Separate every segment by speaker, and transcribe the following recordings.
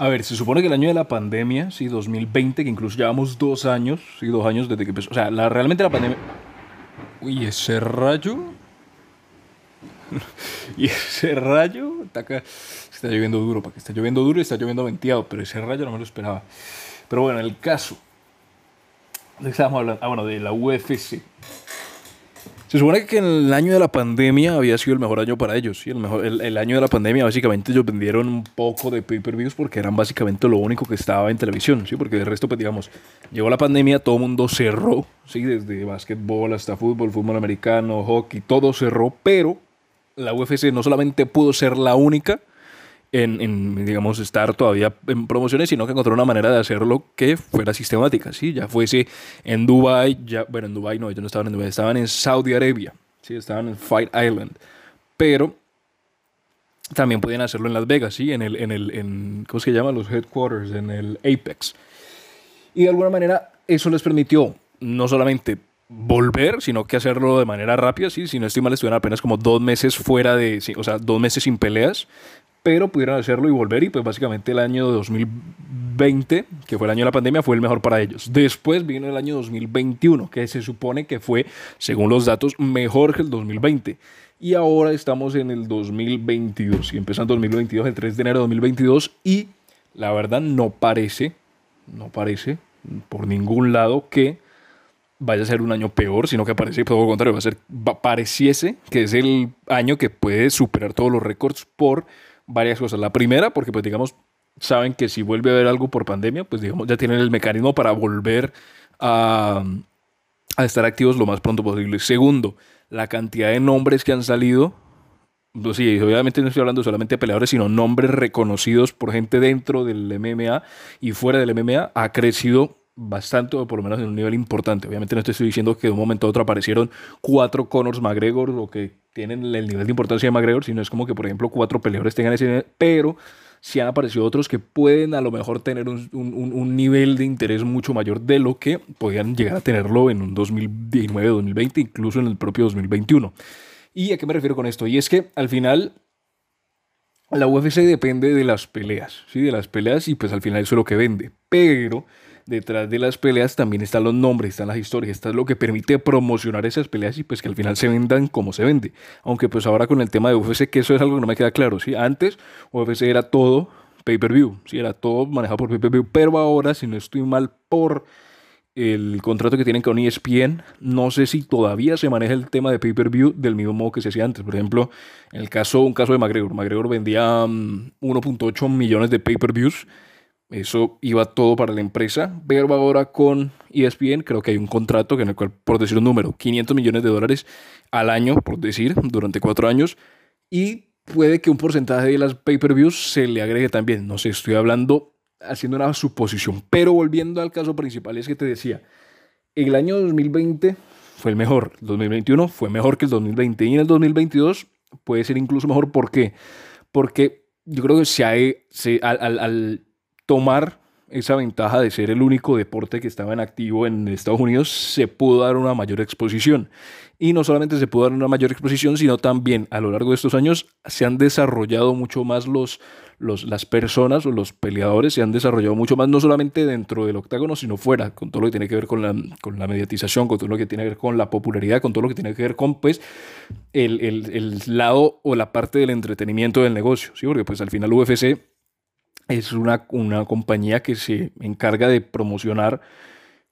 Speaker 1: A ver, se supone que el año de la pandemia, sí, 2020, que incluso llevamos dos años, sí, dos años desde que empezó. O sea, la, realmente la pandemia. Uy, ese rayo. y ese rayo. Está, está lloviendo duro, para que está lloviendo duro y está lloviendo venteado, pero ese rayo no me lo esperaba. Pero bueno, el caso. ¿De qué estábamos hablando? Ah, bueno, de la UFC. Se supone que el año de la pandemia había sido el mejor año para ellos. ¿sí? El, mejor, el, año de la pandemia básicamente ellos vendieron un poco de pay-per-views porque eran básicamente lo único que estaba en televisión. ¿sí? Porque de resto, pues digamos, llegó la pandemia, todo el mundo cerró. ¿sí? Desde básquetbol hasta fútbol, fútbol americano, hockey, todo cerró. Pero la UFC no solamente pudo ser la única en, digamos, estar todavía en promociones, sino que encontró una manera de hacerlo que fuera sistemática, ¿sí? Ya fuese en Dubai, ya, bueno, en Dubai no, ellos no estaban en Dubai, estaban en Saudi Arabia, ¿sí? Estaban en Fight Island, pero también podían hacerlo en Las Vegas, ¿sí? En el, en el, en, ¿cómo se llama? Los headquarters, en el Apex. Y de alguna manera eso les permitió no solamente volver, sino que hacerlo de manera rápida, ¿sí? Si no estoy mal, estuvieron apenas como dos meses fuera de, o sea, dos meses sin peleas, pero pudieron hacerlo y volver y pues básicamente el año 2020, que fue el año de la pandemia, fue el mejor para ellos. Después vino el año 2021, que se supone que fue, según los datos, mejor que el 2020. Y ahora estamos en el 2022 y empieza en 2022, el 3 de enero de 2022 y la verdad no parece, no parece por ningún lado que vaya a ser un año peor, sino que parece todo lo contrario, va a ser, pareciese que es el año que puede superar todos los récords por varias cosas. La primera, porque pues digamos, saben que si vuelve a haber algo por pandemia, pues digamos, ya tienen el mecanismo para volver a, estar activos lo más pronto posible. Segundo, la cantidad de nombres que han salido. Pues sí, obviamente no estoy hablando solamente de peleadores, sino nombres reconocidos por gente dentro del MMA y fuera del MMA ha crecido bastante, o por lo menos en un nivel importante. Obviamente no estoy diciendo que de un momento a otro aparecieron cuatro Conors McGregor o que tienen el nivel de importancia de McGregor, sino es como que, por ejemplo, cuatro peleadores tengan ese nivel, pero sí han aparecido otros que pueden a lo mejor tener un, un, nivel de interés mucho mayor de lo que podían llegar a tenerlo en un 2019, 2020, incluso en el propio 2021. ¿Y a qué me refiero con esto? Y es que al final la UFC depende de las peleas, ¿sí? De las peleas y pues al final eso es lo que vende. Pero detrás de las peleas también están los nombres, están las historias, esto es lo que permite promocionar esas peleas y pues que al final se vendan como se vende. Aunque pues ahora con el tema de UFC, que eso es algo que no me queda claro, ¿sí? Antes UFC era todo pay-per-view, sí, era todo manejado por pay-per-view, pero ahora, si no estoy mal por el contrato que tienen con ESPN, no sé si todavía se maneja el tema de pay-per-view del mismo modo que se hacía antes. Por ejemplo, en el caso, un caso de McGregor, McGregor vendía 1.8 mm, millones de pay-per-views eso iba todo para la empresa, pero ahora con ESPN creo que hay un contrato en el cual, por decir un número, 500 millones de dólares al año, por decir, durante cuatro años, y puede que un porcentaje de las pay-per-views se le agregue también. No sé, estoy hablando, haciendo una suposición, pero volviendo al caso principal, es que te decía, el año 2020 fue el mejor, el 2021 fue mejor que el 2020 y en el 2022 puede ser incluso mejor. ¿Por qué? Porque yo creo que se, ha, se al, al tomar esa ventaja de ser el único deporte que estaba en activo en Estados Unidos, se pudo dar una mayor exposición. Y no solamente se pudo dar una mayor exposición, sino también a lo largo de estos años se han desarrollado mucho más los, los, las personas o los peleadores, se han desarrollado mucho más, no solamente dentro del octágono, sino fuera, con todo lo que tiene que ver con la, con la mediatización, con todo lo que tiene que ver con la popularidad, con todo lo que tiene que ver con pues, el, el, el lado o la parte del entretenimiento del negocio. ¿sí? Porque pues al final UFC es una, una compañía que se encarga de promocionar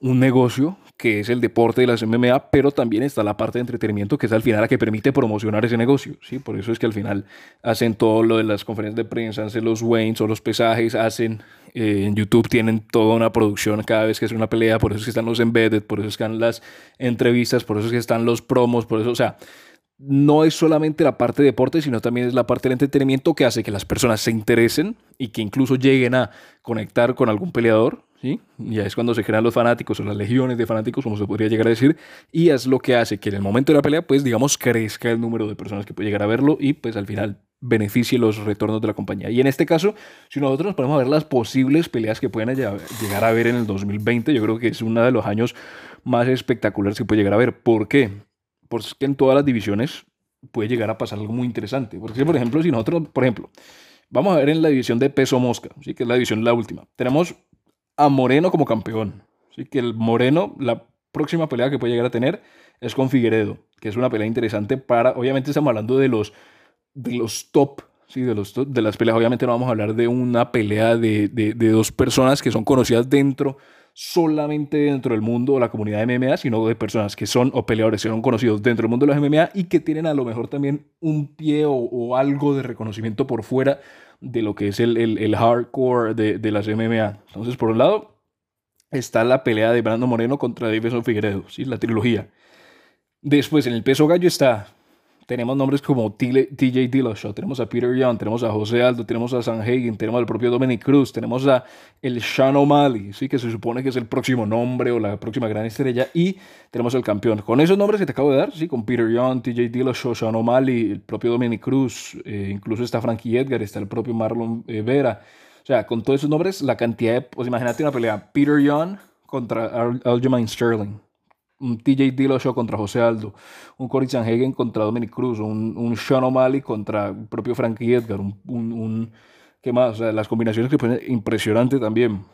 Speaker 1: un negocio que es el deporte de las MMA, pero también está la parte de entretenimiento que es al final la que permite promocionar ese negocio, ¿sí? Por eso es que al final hacen todo lo de las conferencias de prensa, hacen los Waynes o los pesajes, hacen eh, en YouTube tienen toda una producción cada vez que es una pelea, por eso es que están los embedded, por eso es que están las entrevistas, por eso es que están los promos, por eso, o sea, no es solamente la parte de deporte, sino también es la parte del entretenimiento que hace que las personas se interesen y que incluso lleguen a conectar con algún peleador. ¿sí? Ya es cuando se crean los fanáticos o las legiones de fanáticos, como se podría llegar a decir, y es lo que hace que en el momento de la pelea, pues digamos, crezca el número de personas que puede llegar a verlo y pues al final beneficie los retornos de la compañía. Y en este caso, si nosotros nos ponemos a ver las posibles peleas que pueden llegar a ver en el 2020, yo creo que es uno de los años más espectaculares que puede llegar a ver. ¿Por qué? Porque en todas las divisiones puede llegar a pasar algo muy interesante. Porque, por ejemplo, si nosotros, por ejemplo, Vamos a ver en la división de peso mosca, ¿sí? que es la división la última. Tenemos a Moreno como campeón. ¿sí? Que el Moreno, la próxima pelea que puede llegar a tener es con Figueredo, que es una pelea interesante para, obviamente estamos hablando de los, de los top, ¿sí? de, los de las peleas, obviamente no vamos a hablar de una pelea de, de, de dos personas que son conocidas dentro solamente dentro del mundo o la comunidad de MMA, sino de personas que son o peleadores que son conocidos dentro del mundo de los MMA y que tienen a lo mejor también un pie o, algo de reconocimiento por fuera de lo que es el, el, hardcore de, de, las MMA. Entonces, por un lado, está la pelea de Brando Moreno contra Davison Figueredo, ¿sí? la trilogía. Después, en el peso gallo está tenemos nombres como TJ Dillashaw, tenemos a Peter Young, tenemos a José Aldo, tenemos a San Hagen, tenemos al propio Dominic Cruz, tenemos a el Sean O'Malley, ¿sí? que se supone que es el próximo nombre o la próxima gran estrella, y tenemos al campeón. Con esos nombres que te acabo de dar, ¿sí? con Peter Young, TJ Dillashaw, Sean O'Malley, el propio Dominic Cruz, eh, incluso está Frankie Edgar, está el propio Marlon eh, Vera. O sea, con todos esos nombres, la cantidad de... Pues imagínate una pelea, Peter Young contra Aljamain Sterling un TJ Dillashaw contra José Aldo, un Cory Sanhagen contra Dominic Cruz, un, Sean O'Malley contra el propio Frankie Edgar, un, un, ¿qué más? O sea, las combinaciones que ponen impresionante también.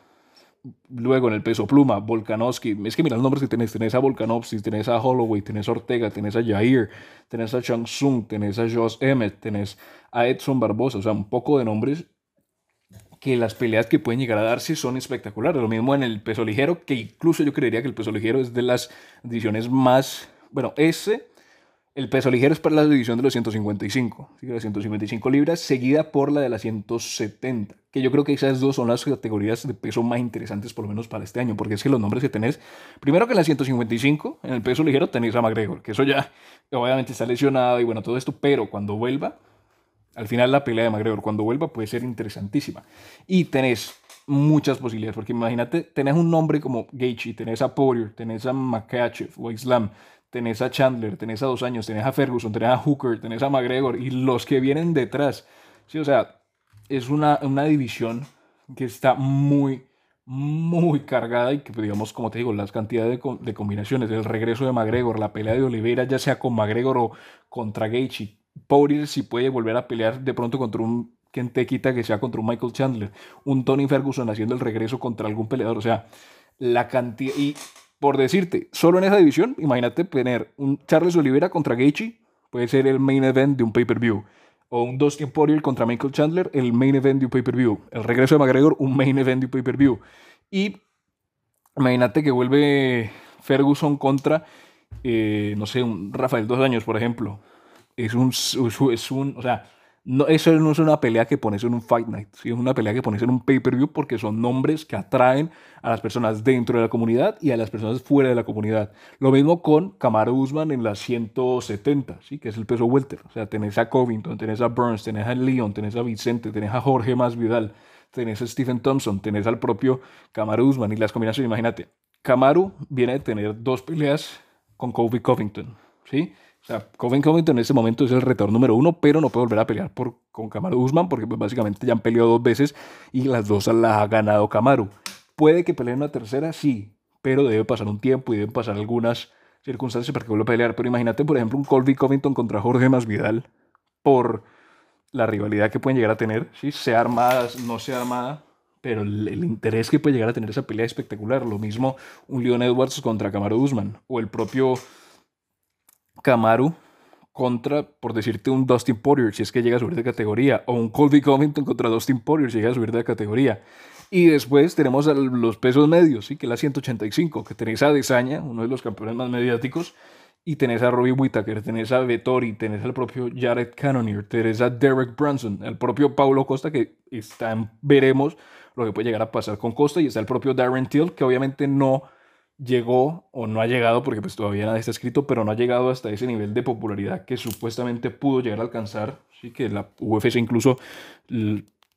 Speaker 1: Luego en el peso pluma, Volkanovski, es que mira los nombres que tenés, tenés a Volkanovski, tenés a Holloway, tenés a Ortega, tenés a Jair, tenés a Chang Sung, tenés a Josh Emmett, tenés a Edson Barbosa, o sea, un poco de nombres que las peleas que pueden llegar a darse son espectaculares. Lo mismo en el peso ligero, que incluso yo creería que el peso ligero es de las divisiones más... Bueno, ese, el peso ligero es para la división de los 155, ¿sí? las 155 libras, seguida por la de las 170, que yo creo que esas dos son las categorías de peso más interesantes por lo menos para este año, porque es que los nombres que tenés, primero que en las 155, en el peso ligero tenéis a McGregor, que eso ya obviamente está lesionado y bueno, todo esto, pero cuando vuelva al final la pelea de McGregor cuando vuelva puede ser interesantísima. Y tenés muchas posibilidades, porque imagínate, tenés un nombre como Gaethje, tenés a Poirier, tenés a Makachev o Islam, tenés a Chandler, tenés a Dos Años, tenés a Ferguson, tenés a Hooker, tenés a McGregor y los que vienen detrás. Sí, o sea, es una, una división que está muy, muy cargada y que, pues, digamos, como te digo, las cantidades de, combinaciones, el regreso de McGregor, la pelea de Oliveira, ya sea con McGregor o contra Gaethje, Poirier si puede volver a pelear de pronto contra un quita que sea contra un Michael Chandler, un Tony Ferguson haciendo el regreso contra algún peleador, o sea, la cantidad y por decirte, solo en esa división, imagínate tener un Charles Oliveira contra Gaethje, puede ser el main event de un pay-per-view, o un Dustin Poirier contra Michael Chandler, el main event de un pay-per-view, el regreso de McGregor, un main event de un pay-per-view, y imagínate que vuelve Ferguson contra, eh, no sé, un Rafael Dos Años, por ejemplo, es un, es un, o sea, no, eso no es una pelea que pones en un Fight Night, es una pelea que pones en un pay-per-view porque son nombres que atraen a las personas dentro de la comunidad y a las personas fuera de la comunidad. Lo mismo con Kamaru Usman en las 170, ¿sí? que es el peso welter. O sea, tenés a Covington, tenés a Burns, tenés a Leon, tenés a Vicente, tenés a Jorge Masvidal, tenés a Stephen Thompson, tenés al propio Kamaru Usman y las combinaciones, imagínate. Kamaru viene de tener dos peleas con Kobe Covington, ¿sí? O sea, Covington en este momento es el retador número uno, pero no puede volver a pelear por, con Kamaru Usman porque pues, básicamente ya han peleado dos veces y las dos las ha ganado Kamaru. ¿Puede que peleen una tercera? Sí, pero debe pasar un tiempo y deben pasar algunas circunstancias para que vuelva a pelear. Pero imagínate, por ejemplo, un Colby Covington contra Jorge Masvidal por la rivalidad que pueden llegar a tener, ¿sí? sea armada, no sea armada, pero el, el, interés que puede llegar a tener esa pelea es espectacular. Lo mismo un Leon Edwards contra Kamaru Usman o el propio Kamaru contra, por decirte, un Dustin Poirier, si es que llega a subir de categoría, o un Colby Covington contra Dustin Poirier, si llega a subir de categoría. Y después tenemos los pesos medios, ¿sí? que es la 185, que tenéis a Desaña, uno de los campeones más mediáticos, y tenés a Robbie Whittaker, tenés a Vettori, tenés al propio Jared Cannonier, tenés a Derek Brunson, el propio Paulo Costa, que está veremos lo que puede llegar a pasar con Costa, y está el propio Darren Till, que obviamente no llegó o no ha llegado, porque pues todavía nada está escrito, pero no ha llegado hasta ese nivel de popularidad que supuestamente pudo llegar a alcanzar, ¿sí? que la UFC incluso,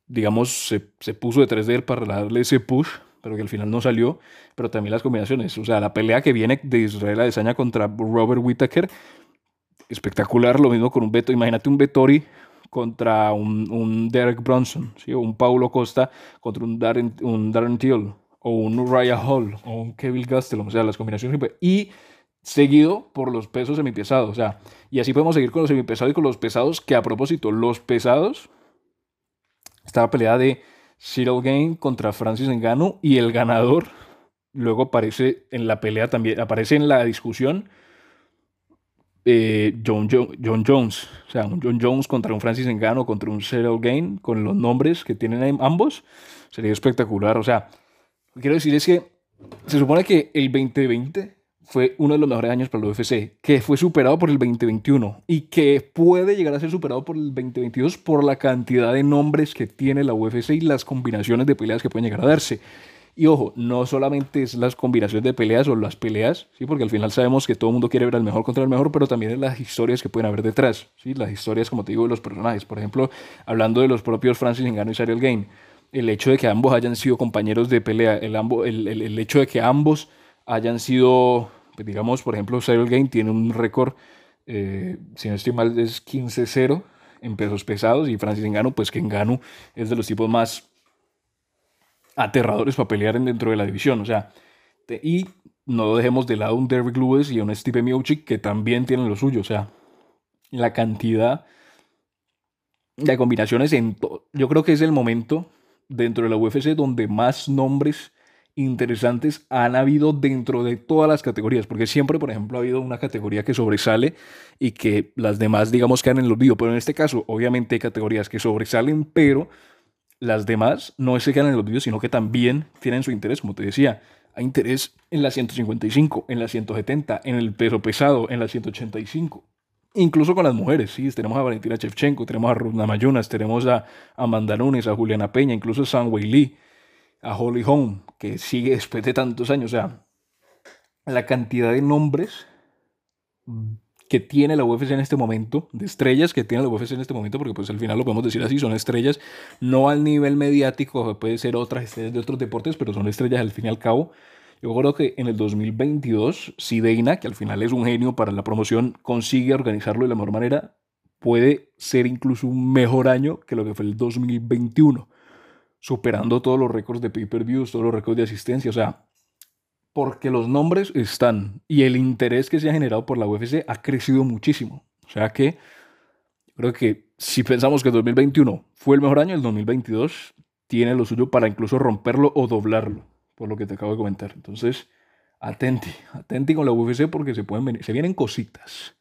Speaker 1: digamos, se, se puso detrás de él para darle ese push, pero que al final no salió, pero también las combinaciones, o sea, la pelea que viene de Israel Adesanya contra Robert Whittaker, espectacular, lo mismo con un Beto, imagínate un Vettori contra un, un Derek Bronson, ¿sí? o un Paulo Costa contra un Darren, un Darren Till, o un Uriah Hall o un Kevin Gastelum, o sea, las combinaciones y seguido por los pesos semipesados, o sea, y así podemos seguir con los semipesados y con los pesados, que a propósito, los pesados estaba pelea de Cyril Game contra Francis Ngannou y el ganador luego aparece en la pelea también, aparece en la discusión eh, John, John, Jones, o sea, un John Jones contra un Francis Ngannou, contra un Cyril Gain, con los nombres que tienen ambos, sería espectacular. O sea, quiero decir es que se supone que el 2020 fue uno de los mejores años para el UFC, que fue superado por el 2021 y que puede llegar a ser superado por el 2022 por la cantidad de nombres que tiene la UFC y las combinaciones de peleas que pueden llegar a darse. Y ojo, no solamente es las combinaciones de peleas o las peleas, ¿sí? porque al final sabemos que todo el mundo quiere ver al mejor contra el mejor, pero también es las historias que pueden haber detrás, ¿sí? las historias, como te digo, de los personajes. Por ejemplo, hablando de los propios Francis Ngannou y Cyril Gain, el hecho de que ambos hayan sido compañeros de pelea, el, el, el, hecho de que ambos hayan sido, pues, digamos, por ejemplo, Cyril Gain tiene un récord, eh, si no estoy mal, es 15-0 en pesos pesados y Francis Ngannou, pues que Ngannou es de los tipos más aterradores para pelear dentro de la división. O sea, y no dejemos de lado un Derrick Lewis y un Steve Miocic que también tienen lo suyo. O sea, la cantidad de combinaciones en yo creo que es el momento dentro de la UFC donde más nombres interesantes han habido dentro de todas las categorías, porque siempre, por ejemplo, ha habido una categoría que sobresale y que las demás, digamos, quedan en el olvido, pero en este caso, obviamente hay categorías que sobresalen, pero las demás no se quedan en los vídeos, sino que también tienen su interés, como te decía. Hay interés en la 155, en la 170, en el peso pesado, en la 185. Incluso con las mujeres, sí. Tenemos a Valentina Shevchenko, tenemos a Runa Mayunas, tenemos a Amanda Nunes, a Juliana Peña, incluso a San Wei a Holly Holm, que sigue después de tantos años. O sea, la cantidad de nombres que tiene la UFC en este momento, de estrellas que tiene la UFC en este momento, porque pues al final lo podemos decir así, son estrellas no al nivel mediático, puede ser otras estrellas de otros deportes, pero son estrellas al fin y al cabo. Yo creo que en el 2022, si Deina, que al final es un genio para la promoción, consigue organizarlo de la mejor manera, puede ser incluso un mejor año que lo que fue el 2021, superando todos los récords de pay-per-views, todos los récords de asistencia, o sea, porque los nombres están y el interés que se ha generado por la UFC ha crecido muchísimo. O sea que creo que si pensamos que el 2021 fue el mejor año, el 2022 tiene lo suyo para incluso romperlo o doblarlo, por lo que te acabo de comentar. Entonces, atenti, atenti con la UFC porque se, pueden venir, se vienen cositas.